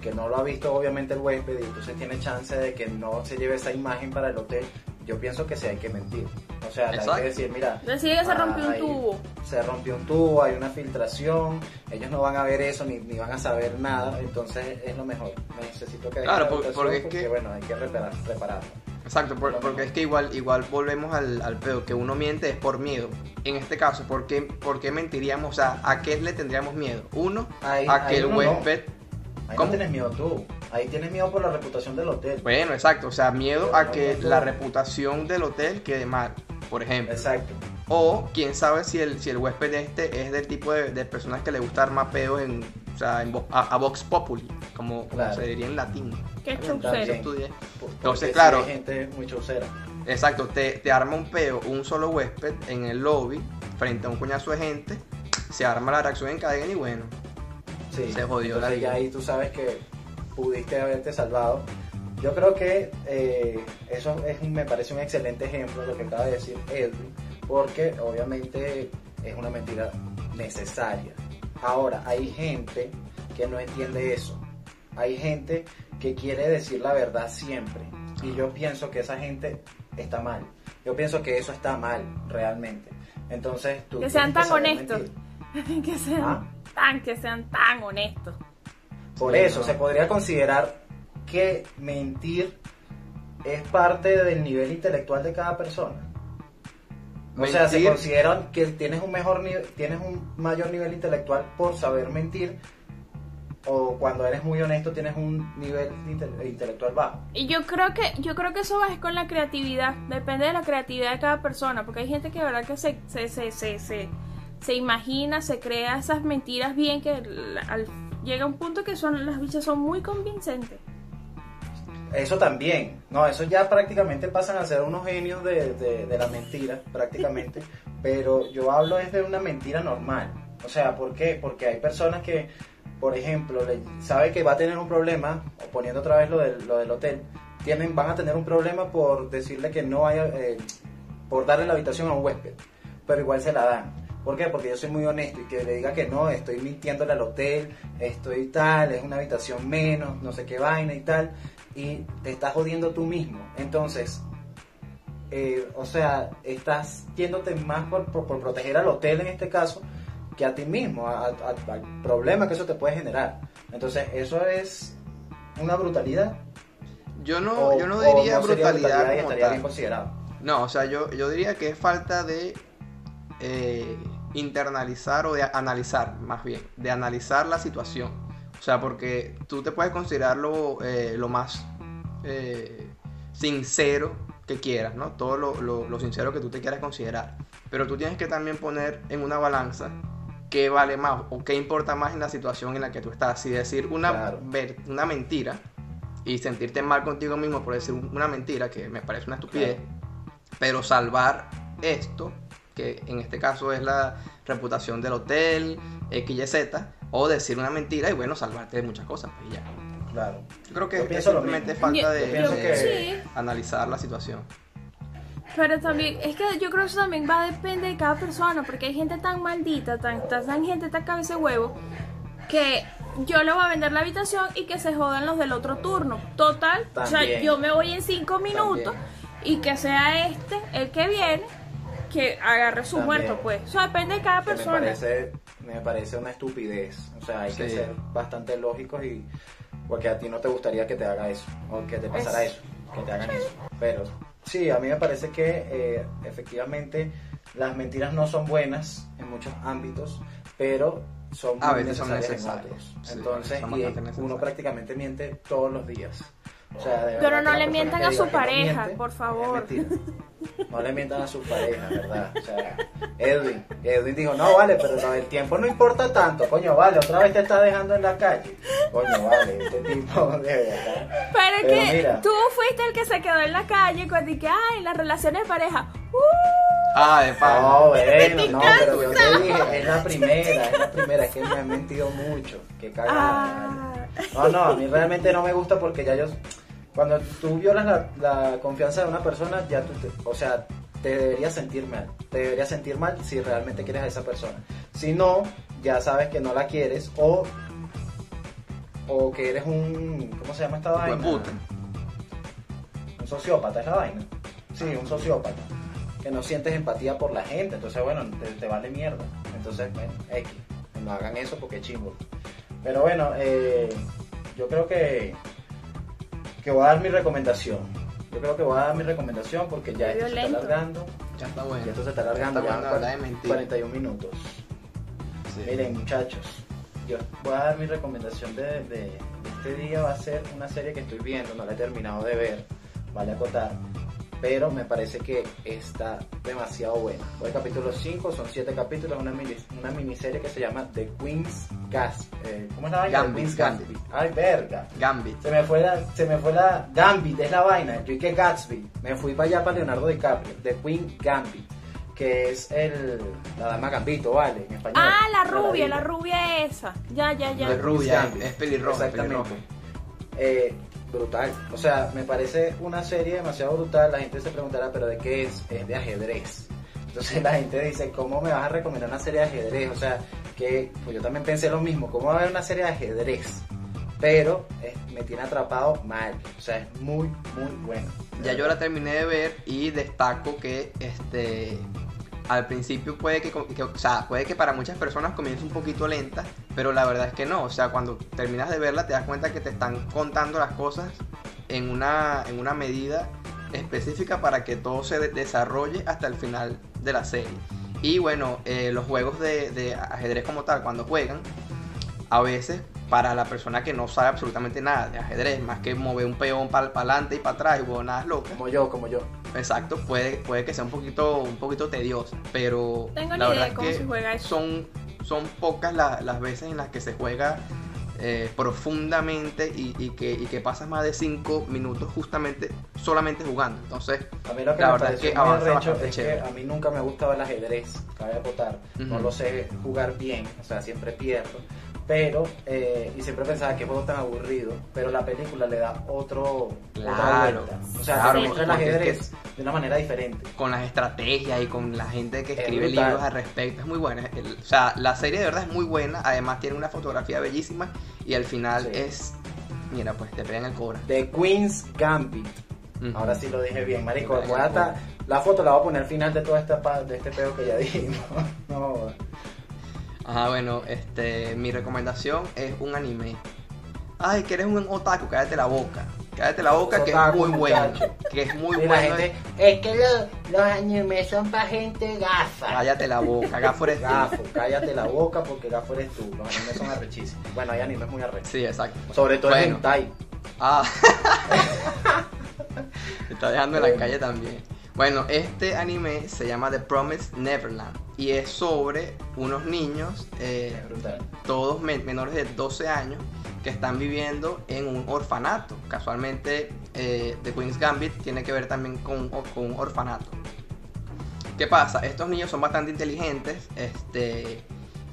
que no lo ha visto obviamente el huésped y entonces tiene chance de que no se lleve esa imagen para el hotel, yo pienso que sí hay que mentir. O sea, hay que decir, mira, Decir que se ah, rompió un ahí tubo. Se rompió un tubo, hay una filtración, ellos no van a ver eso ni, ni van a saber nada, entonces es lo mejor. Necesito que Claro, porque es que- bueno, hay que reparar, repararlo. Exacto, por- porque es que igual, igual volvemos al, al pedo, que uno miente es por miedo. En este caso, ¿por qué, por qué mentiríamos? O sea, ¿a qué le tendríamos miedo? Uno, Ahí- a que el no. Ahí ¿Cómo? no tienes miedo tú, ahí tienes miedo por la reputación del hotel. Bueno, exacto, o sea, miedo Pero a no que la reputación del hotel quede mal, por ejemplo. Exacto. O quién sabe si el, si el huésped este es del tipo de, de personas que le gusta armar peos en, o sea, en a, a Vox Populi, como, se diría en latín. Qué Entonces, porque claro. hay gente muy chaucera. Exacto, te, te arma un peo un solo huésped en el lobby frente a un coñazo de gente, se arma la reacción en cadena y bueno, Sí. Se jodió la Entonces vida. ya ahí tú sabes que pudiste haberte salvado. Yo creo que eh, eso es, me parece un excelente ejemplo de lo que acaba de decir Edwin, porque obviamente es una mentira necesaria. Ahora, hay gente que no entiende eso. Hay gente que quiere decir la verdad siempre. Y yo pienso que esa gente está mal. Yo pienso que eso está mal, realmente. Entonces, tú Que sean tan honestos. que sean Ah. Tan, que sean tan honestos. Por Sí, eso no. se podría considerar que mentir es parte del nivel intelectual de cada persona. O sea, se consideran que tienes un mejor nivel, tienes un mayor nivel intelectual por saber mentir o cuando eres muy honesto tienes un nivel inte- intelectual bajo. Y yo creo que yo creo que eso va es con la creatividad. Depende de la creatividad de cada persona. Porque hay gente que de verdad que se, se, se, se, se, se imagina, se crea esas mentiras bien que al- al- llega un punto que son las bichas son muy convincentes. Eso también, no, eso ya prácticamente pasan a ser unos genios de, de, de la mentira, prácticamente, pero yo hablo es de una mentira normal. O sea, ¿por qué? Porque hay personas que, por ejemplo, le, sabe que va a tener un problema, o poniendo otra vez lo del, lo del hotel, tienen, van a tener un problema por decirle que no haya, eh, por darle la habitación a un huésped, pero igual se la dan. ¿Por qué? Porque yo soy muy honesto y que le diga que no, estoy mintiéndole al hotel, estoy tal, es una habitación menos, no sé qué vaina y tal, y te estás jodiendo tú mismo. Entonces, eh, o sea, estás yéndote más por, por- por proteger al hotel en este caso que a ti mismo, a- a- al problema que eso te puede generar. Entonces, eso es una brutalidad. yo no, o- yo no diría sería brutalidad, y como bien tal. considerado. No, o sea, yo, yo diría que es falta de eh, internalizar o de analizar, más bien, de analizar la situación. O sea, porque tú te puedes considerar lo, eh, lo más eh, sincero que quieras, ¿no? Todo lo, lo- lo sincero que tú te quieras considerar. Pero tú tienes que también poner en una balanza qué vale más o qué importa más en la situación en la que tú estás. Si decir una, Claro. ver- una mentira y sentirte mal contigo mismo por decir una mentira, que me parece una estupidez, pero salvar esto, que en este caso es la reputación del hotel, X, Y, Z, o decir una mentira y bueno, salvarte de muchas cosas, pues y ya. Claro. Yo creo que Yo es simplemente falta Yo- de, de que- Sí. analizar la situación. Pero también, es que yo creo que eso también va a depender de cada persona, porque hay gente tan maldita, tan, tan, gente tan cabeza de huevo, que yo le voy a vender la habitación y que se jodan los del otro turno. Total, o sea, yo me voy en cinco minutos y que sea este el que viene que agarre su También. muerto, pues. Eso depende de cada Que me persona. parece, me parece una estupidez. O sea, hay que ser bastante lógicos y porque a ti no te gustaría que te haga eso o que te pasara Es- eso, que te hagan eso. Pero sí, a mí me parece que eh, efectivamente las mentiras no son buenas en muchos ámbitos, pero son A muy veces son necesarias en necesarias. otros. Sí, Entonces, son y uno necesarias. prácticamente miente todos los días. O sea, de Pero no que le mientan que a su que no pareja, miente, por favor. No le mientan a su pareja, ¿verdad? O sea, Edwin, Edwin dijo, no, vale, pero del tiempo no importa tanto, coño, vale, otra vez te está dejando en la calle. Coño, vale, este tipo de verdad. Pero, Pero que mira. tú fuiste el que se quedó en la calle cuando dije, ay, las relaciones de pareja. ¡Uh! Ah, de No, pana. bueno, no, pero yo te dije, es la primera, es la primera, es que me han mentido mucho, qué cagada. Ah. No, no, a mí realmente no me gusta porque ya yo, cuando tú violas la, la confianza de una persona, ya tú, te- o sea, te deberías sentir mal, te deberías sentir mal si realmente quieres a esa persona. Si no, ya sabes que no la quieres o, o que eres un, ¿cómo se llama esta vaina? Hueputa. Un sociópata es la vaina. sí, un sociópata, que no sientes empatía por la gente, entonces bueno, te, te vale mierda. Entonces, bueno, X, no hagan eso porque es chimbo. Pero bueno, eh, yo creo que, que voy a dar mi recomendación. Yo creo que voy a dar mi recomendación porque ya esto se está alargando. Ya está bueno. Ya esto se está alargando, Ya ya está bueno, de mentira. 41 minutos. Sí. Miren, muchachos, yo voy a dar mi recomendación de, de- de este día. Va a ser una serie que estoy viendo, no la he terminado de ver, vale acotar, pero me parece que está demasiado buena. Voy al capítulo 5, son 7 capítulos, una, mini- una miniserie que se llama The Queen's Gas. eh, ¿Cómo es la vaina? The Gambit, Queen's Gambit. Gambit. Ay, verga. Gambit. Se me fue la, se me fue la Gambit, es la vaina. Yo y que Gatsby. Me fui para allá para Leonardo DiCaprio, The Queen Gambit, que es el, la dama Gambito, ¿vale? En español. Ah, la rubia, ladilla. la rubia esa. Ya, ya, ya. No es rubia, Gambit. es pelirroja, Exactamente. pelirroja. Eh, brutal. O sea, me parece una serie demasiado brutal. La gente se preguntará, ¿pero de qué es? Es de ajedrez. Entonces la gente dice, ¿cómo me vas a recomendar una serie de ajedrez? O sea, que pues yo también pensé lo mismo, ¿cómo va a haber una serie de ajedrez? Pero eh, me tiene atrapado mal. O sea, es muy, muy bueno. Ya yo la terminé de ver y destaco que este al principio puede que, o sea, puede que para muchas personas comience un poquito lenta, pero la verdad es que no, o sea, cuando terminas de verla te das cuenta que te están contando las cosas en una en una medida específica para que todo se de- desarrolle hasta el final de la serie. Y bueno, eh, los juegos de ajedrez como tal, cuando juegan, a veces para la persona que no sabe absolutamente nada de ajedrez, más que mover un peón para adelante y para atrás y huevonadas locas, Como yo, como yo. exacto, puede, puede que sea un poquito, un poquito tediosa, pero Tengo la ni verdad idea es cómo que se juega eso. son, son pocas la- las veces en las que se juega eh, profundamente y, y que, y que pasas más de 5 minutos justamente solamente jugando. Entonces, A mí lo que La me verdad es que avanza es que a mí nunca me ha gustado el ajedrez, cabe acotar. No Ujú. lo sé jugar bien, o sea, siempre pierdo. Pero, eh, y siempre pensaba que juego tan aburrido, pero la película le da otro, otra Claro, vuelta. O sea, claro, te muestra el porque es que- ajedrez de una manera diferente. con las estrategias y con la gente que Es escribe libros al respecto. Es muy buena. El- o sea, la serie de verdad es muy buena. Además tiene una fotografía bellísima y al final Sí. es... Mira, pues te pegan el cobra. The Queen's Gambit. Ahora sí lo dije bien, marico. La foto la voy a poner al final de todo esta de este pedo que ya dijimos. no, Ajá, bueno, este, mi recomendación es un anime. Ay, que eres un otaku, cállate la boca. Cállate la boca que es muy bueno. Que es muy bueno. gente, es que los, los animes son para gente gafa. Cállate la boca, gafo eres tú. Gafo, cállate la boca porque gafo eres tú. Los animes son arrechísimos. Bueno, hay animes muy arrechos. Sí, exacto. Sobre todo el Bueno. hentai. Ah. Está dejando en la calle también. Bueno, este anime se llama The Promised Neverland y es sobre unos niños, eh, todos men- menores de 12 años, que están viviendo en un orfanato. Casualmente, eh, The Queen's Gambit tiene que ver también con, con un orfanato. ¿Qué pasa? Estos niños son bastante inteligentes este,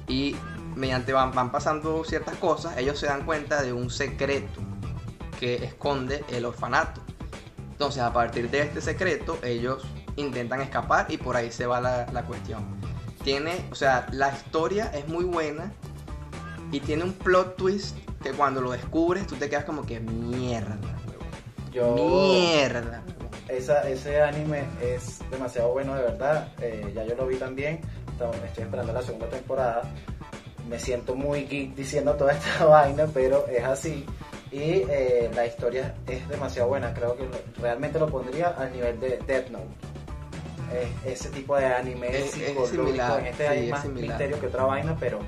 y mediante van, van pasando ciertas cosas, ellos se dan cuenta de un secreto que esconde el orfanato. Entonces, a partir de este secreto, ellos intentan escapar y por ahí se va la, la cuestión. Tiene, o sea, la historia es muy buena y tiene un plot twist que cuando lo descubres tú te quedas como que mierda. Yo, Mierda. huevón". esa, ese anime es demasiado bueno, de verdad. Eh, ya yo lo vi también. Estoy esperando la segunda temporada. Me siento muy geek diciendo toda esta vaina, pero es así. Y eh, la historia es demasiado buena. Creo que realmente lo pondría al nivel de Death Note. Es ese tipo de anime Es- similar, en este sí, hay es más similar. misterio que otra vaina, pero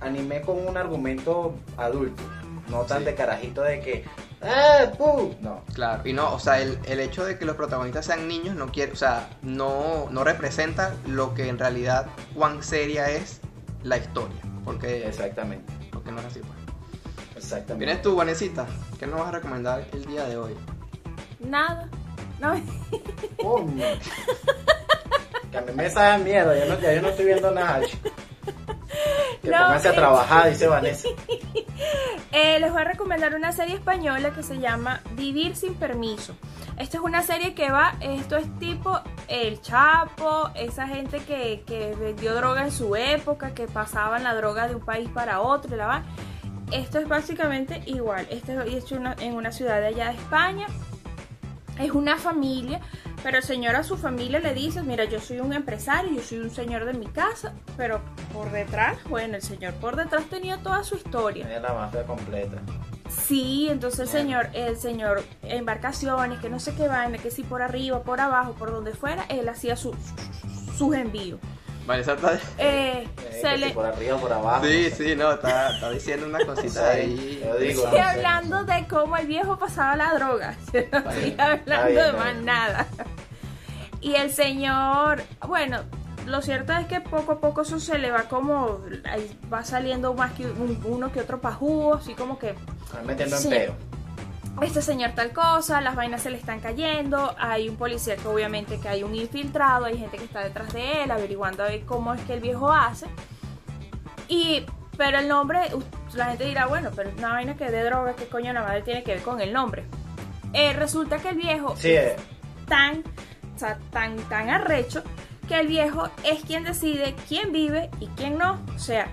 anime con un argumento adulto. No tan Sí. de carajito de que. ¡Ah, pu! No. Claro, y no, o sea, el, el hecho de que los protagonistas sean niños no quiere, o sea, no, no representa lo que en realidad cuán seria es la historia, porque, Exactamente. porque no es así. Pues. Exactamente. Vienes tú, Vanesita, ¿qué nos vas a recomendar el día de hoy? Nada. No, Coño. Que a mí me sabe miedo, ya, no, ya yo no estoy viendo nada. Que No, pónganse a trabajar, dice Vanessa. Eh, les voy a recomendar una serie española que se llama Vivir sin permiso. Esta es una serie que va, esto es tipo El Chapo, esa gente que, que vendió droga en su época, que pasaban la droga de un país para otro, y la va. Esto es básicamente igual. Esto es hecho una- en una ciudad de allá de España. Es una familia Pero el señor a su familia le dice, mira, yo soy un empresario, yo soy un señor de mi casa, pero por detrás, bueno, el señor por detrás tenía toda su historia. Tenía la mafia completa. Sí, entonces el señor, el señor, embarcaciones, que no sé qué vaina, que si por arriba, por abajo, por donde fuera, él hacía su- sus envíos. Vanessa está... Eh, se le... por arriba o por abajo. Sí, sí, no, está, está diciendo una cosita Sí, ahí. yo digo. Estoy hablando de cómo el viejo pasaba la droga. Yo no estoy bien, hablando bien, de más bien. nada. Y el señor, bueno, lo cierto es que poco a poco eso se le va como, va saliendo más que un- uno que otro pajú, así como que Están metiendo en peo. Este señor tal cosa, las vainas se le están cayendo, hay un policía que obviamente que hay un infiltrado, hay gente que está detrás de él averiguando a ver cómo es que el viejo hace. Y pero el nombre, la gente dirá, bueno, pero es una vaina que de droga, ¿qué coño la madre tiene que ver con el nombre? Eh, resulta que el viejo Sí, eh, tan, o sea, tan, tan arrecho que el viejo es quien decide quién vive y quién no. O sea,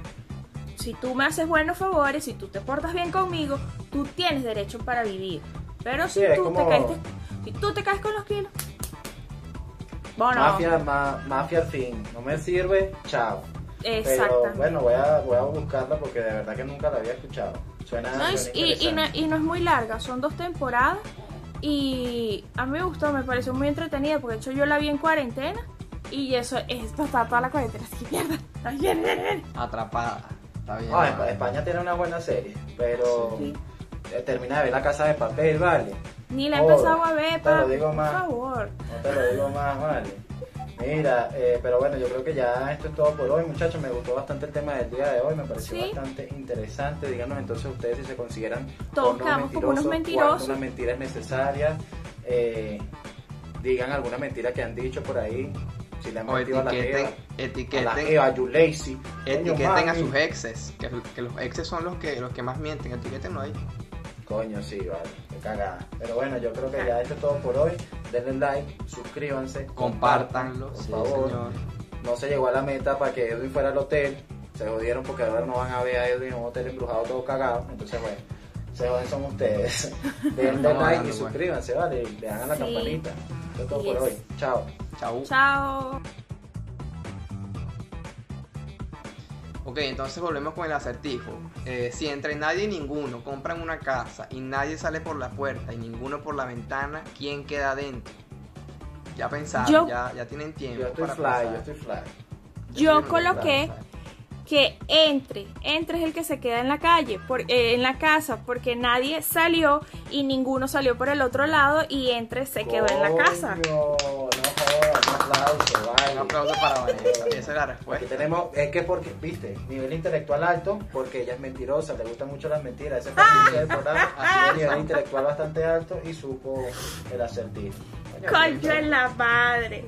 si tú me haces buenos favores, si tú te portas bien conmigo, tú tienes derecho para vivir. Pero si Sí, tú como- te caes, si tú te caes con los kilos, bueno, mafia, ma- mafia al fin. No me sirve, chao. Pero exactamente. bueno, voy a, voy a buscarla porque de verdad que nunca la había escuchado. Suena, No, y, suena y- y no, y no es muy larga, son dos temporadas. Y a mí me gustó, me pareció muy entretenida, porque de hecho yo la vi en cuarentena. Y eso es toda, toda la cuarentena, así que mierda. Ay, bien, bien, bien. Atrapada. Está bien. Ah, Espa- España tiene una buena serie, pero Sí. eh, termina de ver la casa de papel, vale. Ni la he empezado a ver, te lo pa, digo por más. favor. No te lo digo más, vale. Mira, eh, pero bueno, yo creo que ya esto es todo por hoy, muchachos. Me gustó bastante el tema del día de hoy, me pareció Sí. bastante interesante. Díganos entonces ustedes si se consideran Todos como unos mentirosos. cuándo una mentira es necesaria. Eh, digan alguna mentira que han dicho por ahí. Si le han O mentido a la etiqueten, Eva, a la etiqueten, Eva, you lazy. Coño, etiqueten a sus exes. Que, que los exes son los que, los que más mienten. Etiquetenlo ahí. Coño, sí, vale, qué cagada. Pero bueno, yo creo que ya esto es todo por hoy. Denle like, suscríbanse, Compártanlo. por sí, favor. señor. No se llegó a la meta para que Edwin fuera al hotel. Se jodieron porque ahora no van a ver a Edwin en un hotel embrujado todo cagado. Entonces, bueno, se joden son ustedes. Denle like y suscríbanse, ¿vale? Y le dan a la Sí. campanita. Esto es todo por hoy. Chao. Chau. Chao. Ok, entonces volvemos con el acertijo. Eh, si entre nadie y ninguno compran una casa y nadie sale por la puerta y ninguno por la ventana, ¿quién queda adentro? Ya pensaron, Yo- ya, ya tienen tiempo Yo estoy para fly, pensar. yo estoy fly. Yo coloqué que entre, entre es el que se queda en la calle, por, eh, en la casa, porque nadie salió y ninguno salió por el otro lado y entre se quedó en la casa. No aplauso, vale. Un aplauso para Vanessa. Esa es la Aquí tenemos, es que porque, viste, nivel intelectual alto, porque ella es mentirosa, le gustan mucho las mentiras, ese fue el del programa, así de nivel intelectual bastante alto y supo el acertijo. Coño en la madre.